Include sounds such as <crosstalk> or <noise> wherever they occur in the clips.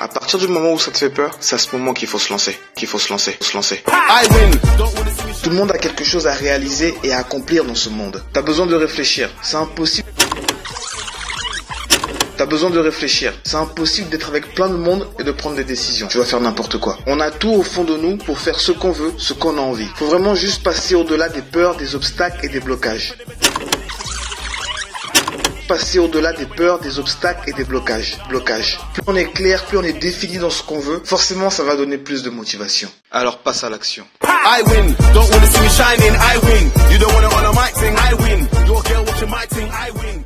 À partir du moment où ça te fait peur, c'est à ce moment qu'il faut se lancer, qu'il faut se lancer, se lancer. Tout le monde a quelque chose à réaliser et à accomplir dans ce monde. T'as besoin de réfléchir. C'est impossible. T'as besoin de réfléchir. C'est impossible d'être avec plein de monde et de prendre des décisions. Tu vas faire n'importe quoi. On a tout au fond de nous pour faire ce qu'on veut, ce qu'on a envie. Faut vraiment juste passer au-delà des peurs, des obstacles et des blocages. Passer au-delà des peurs, des obstacles et des blocages. Blocages. Plus on est clair, plus on est défini dans ce qu'on veut, forcément ça va donner plus de motivation. Alors passe à l'action. I win.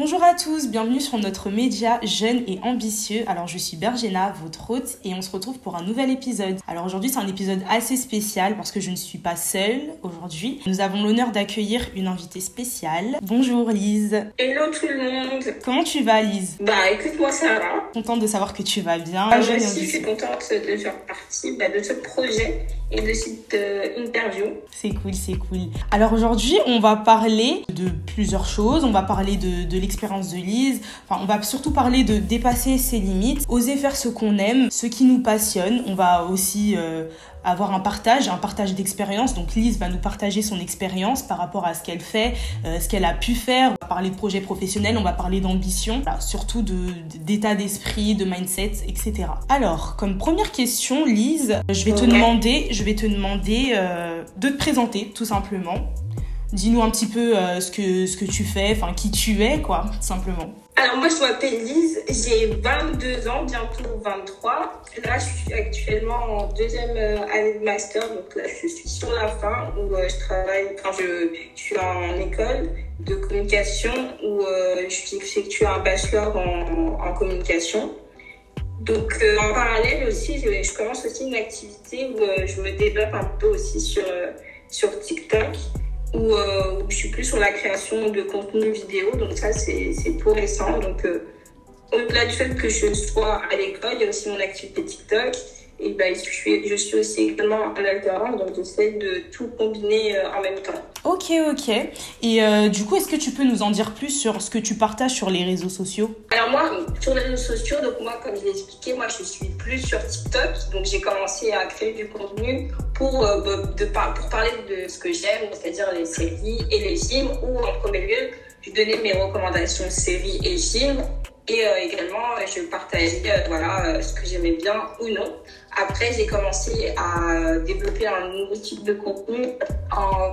Bonjour à tous, bienvenue sur notre média jeune et ambitieux. Alors je suis Bergena, votre hôte, et on se retrouve pour un nouvel épisode. Alors aujourd'hui c'est un épisode assez spécial parce que je ne suis pas seule aujourd'hui. Nous avons l'honneur d'accueillir une invitée spéciale. Bonjour Lise. Hello tout le monde. Comment tu vas Lise? Bah écoute moi ça va. Contente de savoir que tu vas bien. Aussi je suis contente de faire partie bah, de ce projet et de cette euh, interview. C'est cool, c'est cool. Alors aujourd'hui, on va parler de plusieurs choses. On va parler de, de l'expérience de Lise. Enfin, on va surtout parler de dépasser ses limites, oser faire ce qu'on aime, ce qui nous passionne. On va aussi euh, avoir un partage, un partage d'expérience. Donc Lise va nous partager son expérience par rapport à ce qu'elle fait, euh, ce qu'elle a pu faire. On va parler de projets professionnels, on va parler d'ambition, voilà, surtout de d'état d'esprit, de mindset, etc. Alors, comme première question, Lise, je vais te demander, je vais te demander euh, de te présenter tout simplement. Dis-nous un petit peu euh, ce que ce que tu fais, enfin qui tu es, quoi, tout simplement. Alors moi je m'appelle Lise, j'ai 22 ans, bientôt 23. Là je suis actuellement en deuxième euh, année de master, donc là je suis sur la fin où euh, je travaille, enfin je, je suis en école de communication où euh, j'effectue un bachelor en, communication. Donc en parallèle aussi, je, je commence aussi une activité où je me développe un peu aussi sur, sur TikTok où, euh, je suis plus sur la création de contenu vidéo. Donc ça, c'est c'est tout récent. Donc euh, au-delà du fait que je sois à l'école, il y a aussi mon activité TikTok. Et ben, je, suis, je suis aussi également en alternance, donc j'essaie de tout combiner euh, en même temps. Ok, ok. Et euh, du coup, est-ce que tu peux nous en dire plus sur ce que tu partages sur les réseaux sociaux? Alors moi, sur les réseaux sociaux, donc moi, comme je l'ai expliqué, moi, je suis plus sur TikTok. Donc j'ai commencé à créer du contenu pour, euh, bah, de, par- pour parler de ce que j'aime, c'est-à-dire les séries et les films, où en premier lieu, je donnais mes recommandations séries et films. Et euh, également, je partageais euh, voilà, euh, ce que j'aimais bien ou non. Après, j'ai commencé à développer un nouveau type de contenu en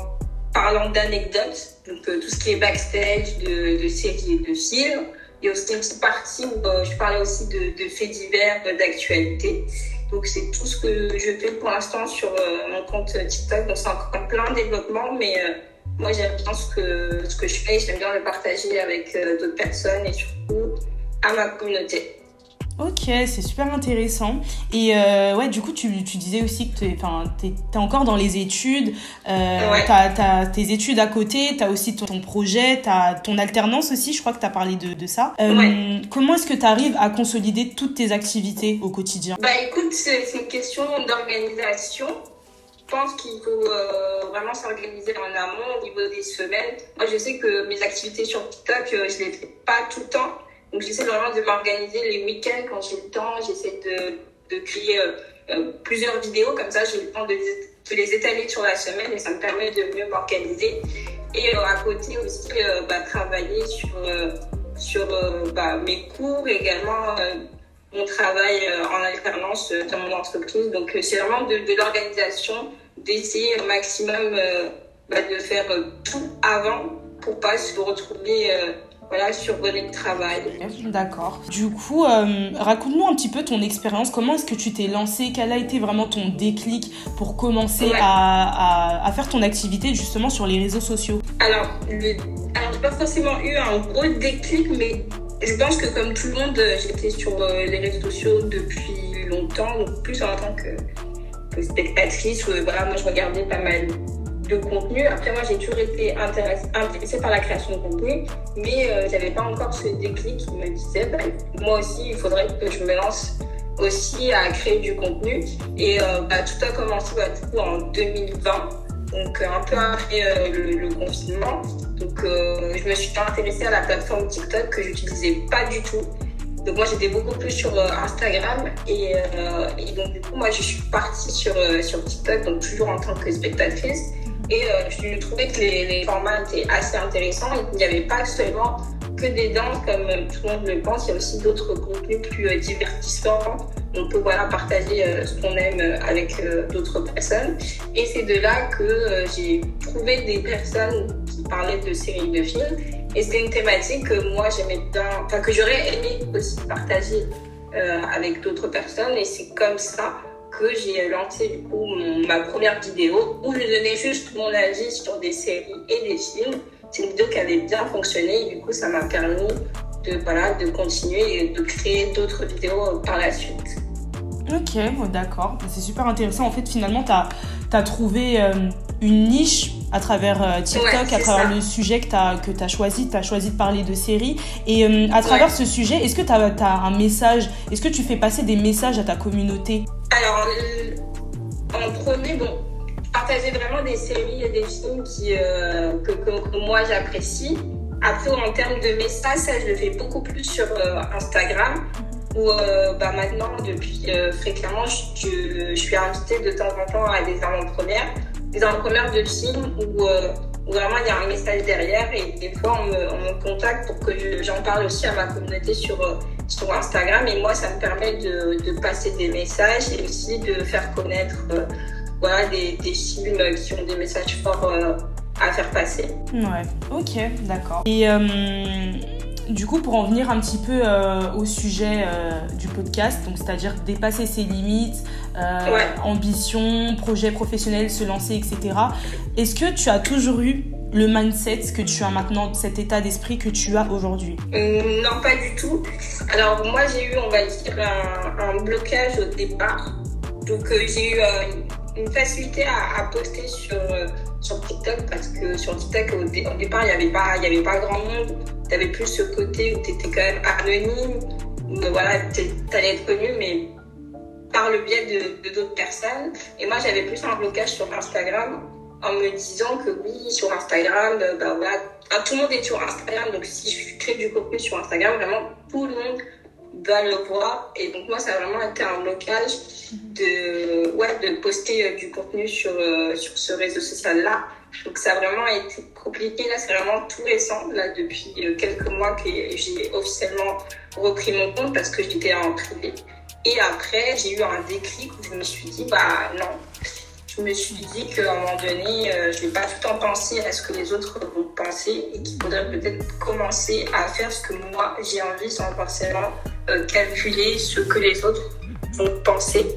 parlant d'anecdotes, donc euh, tout ce qui est backstage de, de séries et de films. Il y a aussi une petite partie où euh, je parlais aussi de, de faits divers, euh, d'actualité. Donc c'est tout ce que je fais pour l'instant sur euh, mon compte TikTok. Donc c'est encore en plein développement, mais euh, moi j'aime bien ce que, ce que je fais. J'aime bien le partager avec euh, d'autres personnes et surtout à ma communauté. Ok, c'est super intéressant. Et euh, ouais, du coup, tu, tu disais aussi que t'es, t'es encore dans les études. Euh, Ouais. T'as, t'as tes études à côté, t'as aussi ton, ton projet, t'as ton alternance aussi. Je crois que t'as parlé de, de ça. Euh, Ouais. Comment est-ce que t'arrives à consolider toutes tes activités au quotidien? Bah écoute, c'est c'est une question d'organisation. Je pense qu'il faut euh, vraiment s'organiser en amont au niveau des semaines. Moi, je sais que mes activités sur TikTok, euh, je les fais pas tout le temps. Donc, j'essaie vraiment de m'organiser les week-ends quand j'ai le temps. J'essaie de, de créer euh, euh, plusieurs vidéos. Comme ça, j'ai le temps de, de les étaler sur la semaine et ça me permet de mieux m'organiser. Et euh, à côté aussi, bah, travailler sur, sur bah, mes cours également mon travail en alternance dans mon entreprise. Donc, c'est vraiment de, de l'organisation, d'essayer au maximum bah, de faire tout avant pour pas se retrouver voilà, survolé de travail. D'accord. Du coup, euh, raconte-nous un petit peu ton expérience. Comment est-ce que tu t'es lancé Quel a été vraiment ton déclic pour commencer Ouais. à, à, à faire ton activité justement sur les réseaux sociaux? Alors, le... Alors j'ai pas forcément eu un gros déclic, mais je pense que comme tout le monde, euh, j'étais sur euh, les réseaux sociaux depuis longtemps, donc plus en tant que, que spectatrice. où, voilà, moi, je regardais pas mal de contenu. Après, moi, j'ai toujours été intéressée, par la création de contenu, mais euh, j'avais pas encore ce déclic qui me disait, bah, moi aussi, il faudrait que je me lance aussi à créer du contenu. Et euh, bah, tout a commencé bah, du coup, en 2020 donc euh, un peu après euh, le, confinement. Donc je me suis intéressée à la plateforme TikTok que j'utilisais pas du tout. Donc moi j'étais beaucoup plus sur Instagram et, et, donc du coup moi je suis partie sur, sur TikTok, donc toujours en tant que spectatrice. Et je trouvais que les, les, formats étaient assez intéressants. Il n'y avait pas seulement que des danses comme tout le monde le pense, il y a aussi d'autres contenus plus divertissants on peut voilà, partager euh, ce qu'on aime euh, avec euh, d'autres personnes. Et c'est de là que j'ai trouvé des personnes qui parlaient de séries de films. Et c'était une thématique que moi j'aimais bien, enfin que j'aurais aimé aussi partager avec d'autres personnes. Et c'est comme ça que j'ai lancé du coup ma première vidéo où je donnais juste mon avis sur des séries et des films. C'est une vidéo qui avait bien fonctionné et du coup ça m'a permis de, voilà, de continuer et de créer d'autres vidéos par la suite. Ok, d'accord. C'est super intéressant. En fait, finalement, tu as, as, trouvé euh, une niche à travers euh, TikTok, à travers le sujet que tu as, que as choisi. Tu as choisi de parler de séries. Et euh, à travers ce sujet, est-ce que tu as, as, un message? Est-ce que tu fais passer des messages à ta communauté? Alors, en premier, bon, partager vraiment des séries et des films qui, que, que, moi j'apprécie. Après, en termes de messages, ça, je le fais beaucoup plus sur Instagram où euh, bah, maintenant, depuis euh, fréquemment, je, suis invitée de temps en temps à des avant-premières, des avant-premières de films où, euh, où, vraiment il y a un message derrière et des fois on me, on me contacte pour que j'en parle aussi à ma communauté sur, sur Instagram et moi ça me permet de, de passer des messages et aussi de faire connaître voilà, des, des, films qui ont des messages forts à faire passer. Ouais, ok, d'accord. Et du coup, pour en venir un petit peu euh, au sujet euh, du podcast, donc c'est-à-dire dépasser ses limites, euh, ambition, projet professionnel, se lancer, etc. Est-ce que tu as toujours eu le mindset que tu as maintenant, cet état d'esprit que tu as aujourd'hui Non, pas du tout. Alors moi, j'ai eu, on va dire, un, blocage au départ. Donc j'ai eu une facilité à, poster sur, sur TikTok parce que sur TikTok, au, départ, il n'y avait, pas, avait pas grand monde tu avais plus ce côté où tu étais quand même anonyme, voilà, tu allais être connu, mais par le biais de d'autres personnes. Et moi, j'avais plus un blocage sur Instagram en me disant que oui, sur Instagram, bah, voilà, ah, tout le monde est sur Instagram, donc si je crée du contenu sur Instagram, vraiment tout le monde va le voir. Et donc moi, ça a vraiment été un blocage de, ouais, de poster euh, du contenu sur, euh, sur ce réseau social-là. Donc ça a vraiment été compliqué. Là, c'est vraiment tout récent, là, depuis euh, quelques mois que j'ai officiellement repris mon compte parce que j'étais en privé. Et après, j'ai eu un déclic où je me suis dit, bah non. Je me suis dit qu'à un moment donné, euh, je vais pas tout le temps penser à ce que les autres vont penser et qu'il faudrait peut-être commencer à faire ce que moi j'ai envie sans forcément euh, calculer ce que les autres vont penser.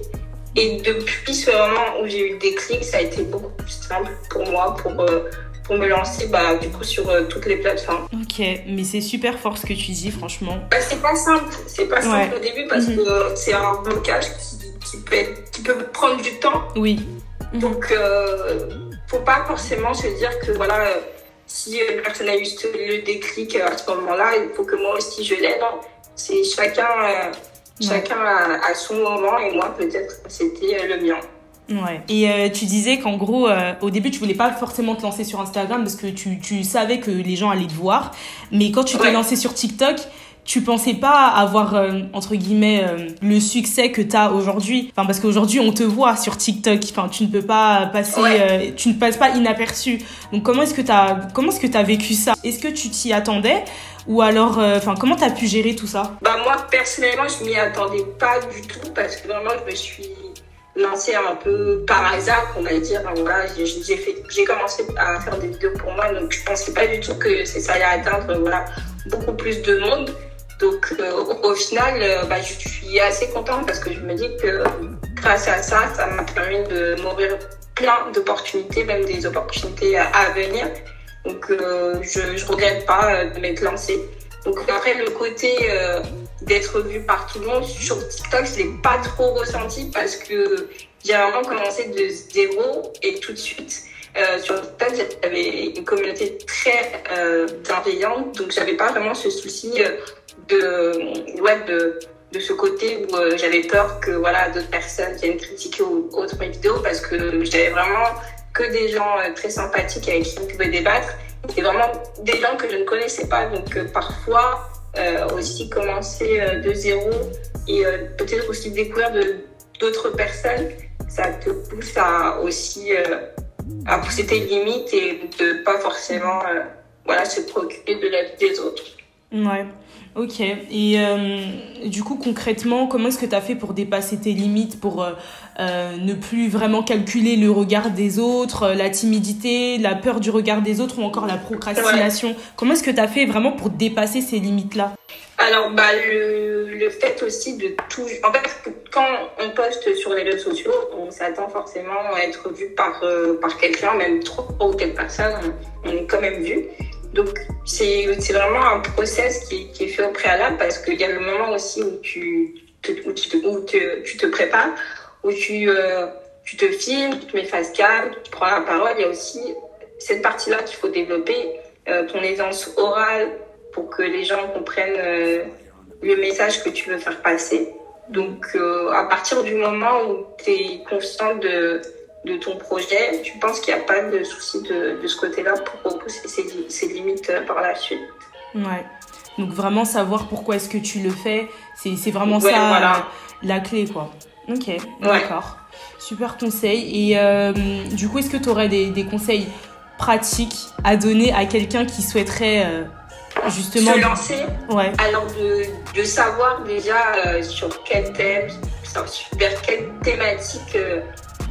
Et depuis ce moment où j'ai eu le déclic, ça a été beaucoup plus simple pour moi, pour, euh, pour me lancer bah, du coup sur euh, toutes les plateformes. Ok, mais c'est super fort ce que tu dis, franchement. Bah, c'est pas simple, c'est pas simple au début parce mhm. que c'est un blocage qui, qui, peut qui peut prendre du temps. Oui. Mhm. Donc, euh, faut pas forcément se dire que voilà, si une personne a eu le déclic à ce moment-là, il faut que moi aussi je l'aide. C'est chacun Chacun a, son moment et moi peut-être c'était euh, le mien. Ouais. Et euh, tu disais qu'en gros, euh, au début, tu voulais pas forcément te lancer sur Instagram parce que tu, tu savais que les gens allaient te voir. Mais quand tu t'es lancé sur TikTok, tu pensais pas avoir entre guillemets le succès que tu as aujourd'hui? Enfin parce qu'aujourd'hui on te voit sur TikTok. Enfin tu ne peux pas passer tu ne passes pas inaperçu. Donc comment est-ce que tu as comment est-ce que tu as vécu ça? Est-ce que tu t'y attendais? Ou alors, euh, enfin, comment tu as pu gérer tout ça? Bah moi personnellement, je m'y attendais pas du tout parce que vraiment, je me suis lancée un peu par hasard, on va dire. Voilà, j'ai commencé à faire des vidéos pour moi, donc je pensais pas du tout que ça allait atteindre voilà beaucoup plus de monde. Donc euh, au final, euh, bah, je suis assez contente parce que je me dis que grâce à ça, ça m'a permis de m'ouvrir plein d'opportunités, même des opportunités à venir. Donc, euh, je ne regrette pas euh, de m'être lancée. Donc, après, le côté euh, d'être vu par tout le monde sur TikTok, je l'ai pas trop ressenti parce que j'ai vraiment commencé de zéro et tout de suite. Euh, sur TikTok, j'avais une communauté très euh, bienveillante, donc j'avais pas vraiment ce souci de, ouais, de, de ce côté où j'avais peur que voilà d'autres personnes viennent critiquer ou autres mes vidéos parce que j'avais vraiment que des gens euh, très sympathiques avec qui on pouvait débattre. Et vraiment des gens que je ne connaissais pas. Donc euh, parfois, aussi commencer de zéro et peut-être aussi découvrir d'autres personnes, ça te pousse à aussi à pousser tes limites et de pas forcément voilà, se préoccuper de la vie des autres. Ouais. Ok. Et euh, du coup, concrètement, comment est-ce que tu as fait pour dépasser tes limites, pour euh, euh, ne plus vraiment calculer le regard des autres, la timidité, la peur du regard des autres ou encore la procrastination? Comment est-ce que tu as fait vraiment pour dépasser ces limites-là? Alors, bah, le, le, fait aussi de tout. En fait, quand on poste sur les réseaux sociaux, on s'attend forcément à être vu par, par quelqu'un, même trop ou quelques personnes, on est quand même vu. Donc, c'est vraiment un process qui, est fait au préalable parce qu'il y a le moment aussi où tu, te, où tu, où te, tu te prépares, où tu, euh, tu te filmes, tu te mets face cam, tu prends la parole. Il y a aussi cette partie-là qu'il faut développer, euh, ton aisance orale pour que les gens comprennent euh, le message que tu veux faire passer. Donc, à partir du moment où tu es conscient de de ton projet, tu penses qu'il n'y a pas de souci de, de ce côté-là pour repousser ses, limites euh, par la suite? Ouais. Donc vraiment savoir pourquoi est-ce que tu le fais, c'est vraiment ça voilà. la clé quoi. Ok, d'accord. Super conseil. Et euh, du coup, est-ce que tu aurais des, des, conseils pratiques à donner à quelqu'un qui souhaiterait euh, justement... Se lancer Ouais. Alors de, de savoir déjà sur quel thème, vers quelle thématique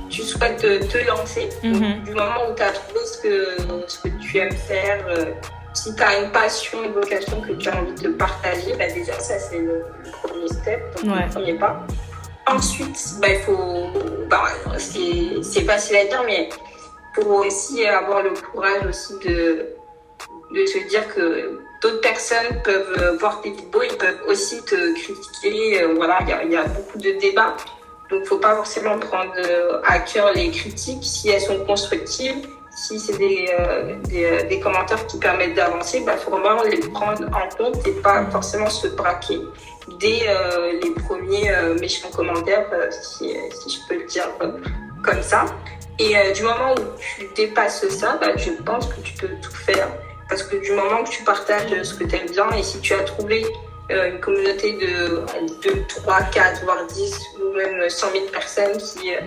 tu souhaites te, lancer. Mhm. du moment où tu as trouvé ce que, ce que tu aimes faire, euh, si tu as une passion, une vocation que tu as envie de partager, bah déjà, ça, c'est le, premier step, le premier pas. Ensuite, bah, il faut. Bah, c'est facile à dire, mais pour aussi avoir le courage aussi de, de se dire que d'autres personnes peuvent voir tes vidéos, ils peuvent aussi te critiquer. Euh, voilà, il y a, beaucoup de débats. Donc, faut pas forcément prendre euh, à cœur les critiques si elles sont constructives. Si c'est des, euh, des, euh, des, commentaires qui permettent d'avancer, il bah, faut vraiment les prendre en compte et pas forcément se braquer dès les premiers méchants commentaires, si, si, je peux le dire comme ça. Et du moment où tu dépasses ça, bah, je pense que tu peux tout faire. Parce que du moment que tu partages ce que tu aimes bien et si tu as trouvé euh, une communauté de 2, 3, 4, voire 10 ou même 100 000 personnes qui, euh,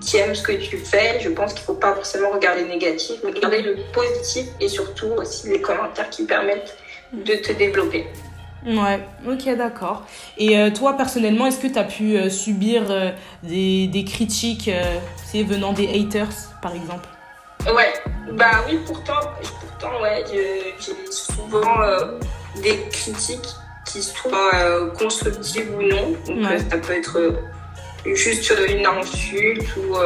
qui aiment ce que tu fais, je pense qu'il ne faut pas forcément regarder le négatif, mais regarder le positif et surtout aussi les commentaires qui permettent de te développer. Ouais, ok, d'accord. Et euh, toi, personnellement, est-ce que tu as pu subir des, des, critiques venant des haters, par exemple? Ouais, bah oui, pourtant, pourtant ouais, j'ai souvent des critiques qui soit euh, constructive ou non. Donc euh, ça peut être euh, juste une insulte ou,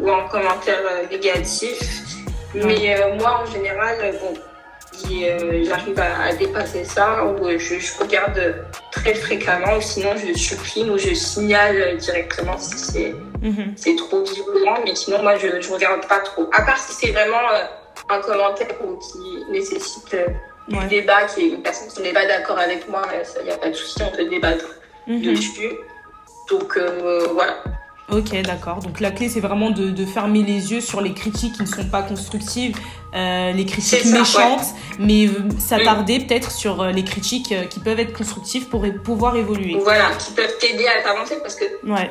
ou un commentaire négatif. Mais moi, en général, bon, j'arrive à, dépasser ça ou je, regarde très fréquemment ou sinon je supprime ou je signale directement si c'est mhm. trop violent mais sinon moi je, je regarde pas trop à part si c'est vraiment un commentaire qui nécessite du débat, qui est une personne qui n'est pas d'accord avec moi, il n'y a pas de souci, on peut débattre mhm. dessus. Donc euh, voilà. Ok, d'accord. Donc la clé, c'est vraiment de, de, fermer les yeux sur les critiques qui ne sont pas constructives, euh, les critiques méchantes, mais euh, s'attarder peut-être sur euh, les critiques euh, qui peuvent être constructives pour pouvoir évoluer. Voilà, qui peuvent t'aider à t'avancer parce que ouais.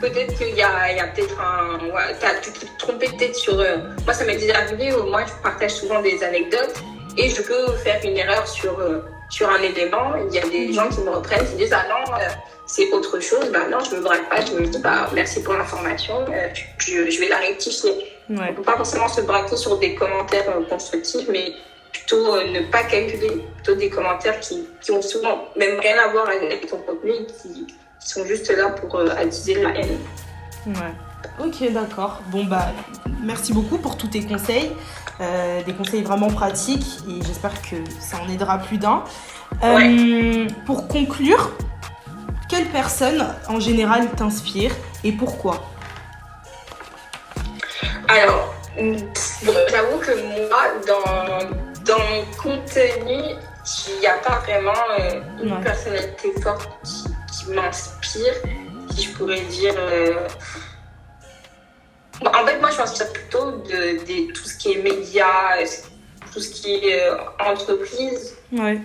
peut-être qu'il y a, y a peut-être un... Ouais, tu te trompé peut-être sur... moi, ça m'est déjà arrivé, moi, je partage souvent des anecdotes et je peux faire une erreur sur, euh, sur un élément. Il y a des gens qui me reprennent, qui disent Ah non, euh, c'est autre chose. Bah non, je me braque pas. Je me dis bah, Merci pour l'information. Euh, je, je, vais la rectifier. Ouais. On ne peut pas forcément se braquer sur des commentaires constructifs, mais plutôt ne pas calculer plutôt des commentaires qui, qui ont souvent même rien à voir avec ton contenu qui, qui sont juste là pour attiser la haine. Ouais. Ok, d'accord. Bon, bah, merci beaucoup pour tous tes conseils. Euh, des conseils vraiment pratiques et j'espère que ça en aidera plus d'un. Euh, pour conclure, quelle personne en général t'inspire et pourquoi? Alors, j'avoue que moi, dans, dans mon contenu, il n'y a pas vraiment euh, une personnalité forte qui, m'inspire, si je pourrais dire. En fait, moi, je pense plutôt de, tout ce qui est médias, tout ce qui est euh, entreprise. Ouais.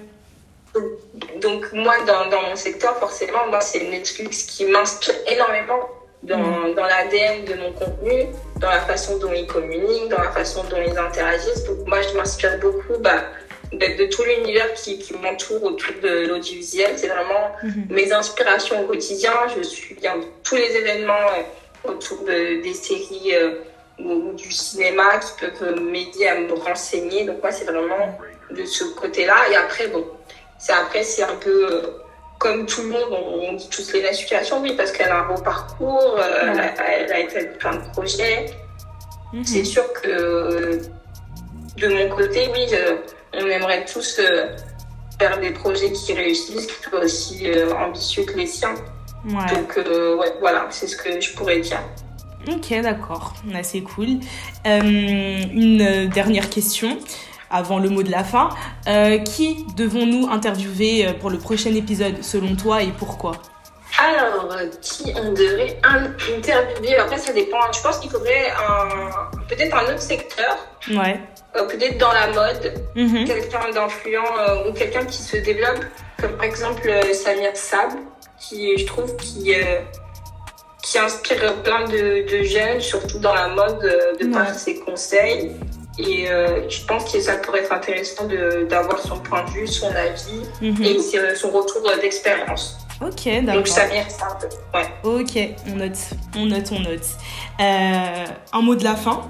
Donc moi, dans, dans mon secteur, forcément, moi, c'est Netflix qui m'inspire énormément dans, mm. dans l'ADN de mon contenu, dans la façon dont ils communiquent, dans la façon dont ils interagissent. Donc moi, je m'inspire beaucoup bah, de, tout l'univers qui, qui m'entoure autour de l'audiovisuel. C'est vraiment mm-hmm. mes inspirations au quotidien. Je suis bien tous les événements euh, autour de, des séries euh, ou, du cinéma qui peuvent m'aider à me renseigner. Donc moi, c'est vraiment de ce côté-là. Et après, bon, c'est après, c'est un peu euh, comme tout le monde, on, dit tous les situations, oui, parce qu'elle a un beau parcours, euh, elle, a, été plein de projets. Mhm. C'est sûr que de mon côté, oui, on aimerait tous faire des projets qui réussissent, qui soient aussi ambitieux que les siens. Donc, ouais, voilà, c'est ce que je pourrais dire. Ok, d'accord, c'est cool. une dernière question avant le mot de la fin. Euh, qui devons-nous interviewer euh, pour le prochain épisode selon toi et pourquoi? Alors, euh, qui on devrait interviewer? Après, ça dépend. Je pense qu'il faudrait peut-être un autre secteur. Ouais. peut-être dans la mode. Mhm. Quelqu'un d'influent ou quelqu'un qui se développe. Comme par exemple Samir Sab, qui, je trouve, qui, qui inspire plein de, jeunes, surtout dans la mode, de par ses conseils. Et euh, je pense que ça pourrait être intéressant d'avoir son point de vue, son avis mhm. et son retour d'expérience. Ok, d'accord. Donc ça mérite un peu. Ouais. Ok, on note, on note, on note. Euh, un mot de la fin.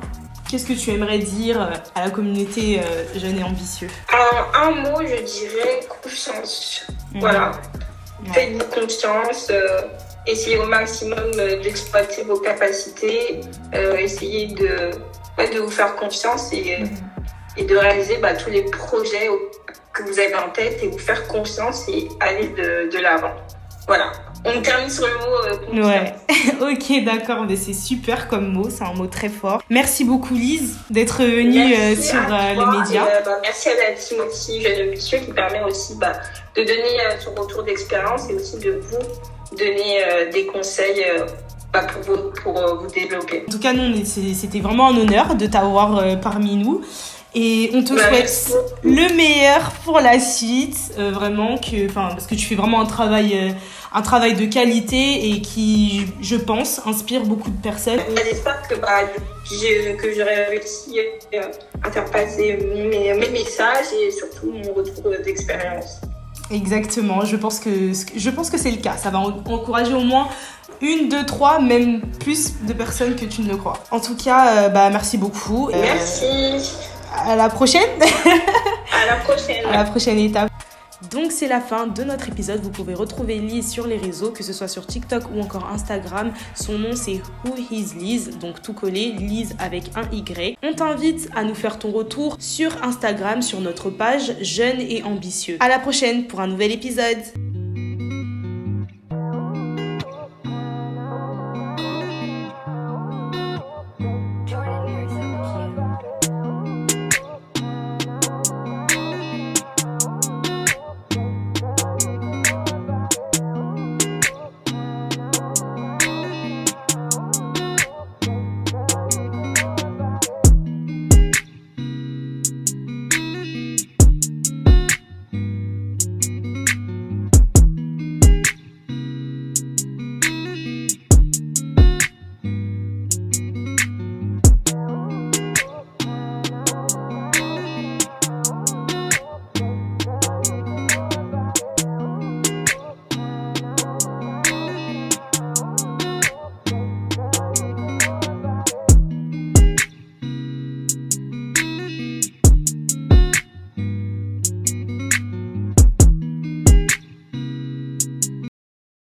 Qu'est-ce que tu aimerais dire à la communauté euh, jeune et ambitieux? Un, mot, je dirais confiance. Mhm. Voilà. Faites-vous confiance. essayez au maximum d'exploiter vos capacités. essayez de de vous faire confiance et, et de réaliser bah, tous les projets que vous avez en tête et vous faire confiance et aller de, de l'avant. Voilà. On termine sur le mot euh, Ouais, <laughs> ok, d'accord, mais c'est super comme mot, c'est un mot très fort. Merci beaucoup Lise d'être venue euh, sur euh, les médias. Bah, merci à la team aussi Jeune Monsieur qui permet aussi bah, de donner son retour d'expérience et aussi de vous donner des conseils pour, vous, pour euh, vous développer. En tout cas, nous, c'était vraiment un honneur de t'avoir euh, parmi nous. Et on te souhaite le meilleur pour la suite, euh, vraiment que, parce que tu fais vraiment un travail, un travail de qualité et qui, je pense, inspire beaucoup de personnes. J'espère que, bah, que j'aurai réussi à faire passer mes, mes, messages et surtout mon retour d'expérience. Exactement, je pense que je pense que c'est le cas. Ça va encourager au moins une, deux, trois, même plus de personnes que tu ne le crois. En tout cas, euh, bah, merci beaucoup. Euh, merci. À la prochaine. <laughs> à la prochaine. À la prochaine étape. Donc c'est la fin de notre épisode. Vous pouvez retrouver Lise sur les réseaux, que ce soit sur TikTok ou encore Instagram. Son nom c'est Who Is Lise, donc tout collé, Lise avec un Y. On t'invite à nous faire ton retour sur Instagram, sur notre page Jeune et Ambitieux. À la prochaine pour un nouvel épisode.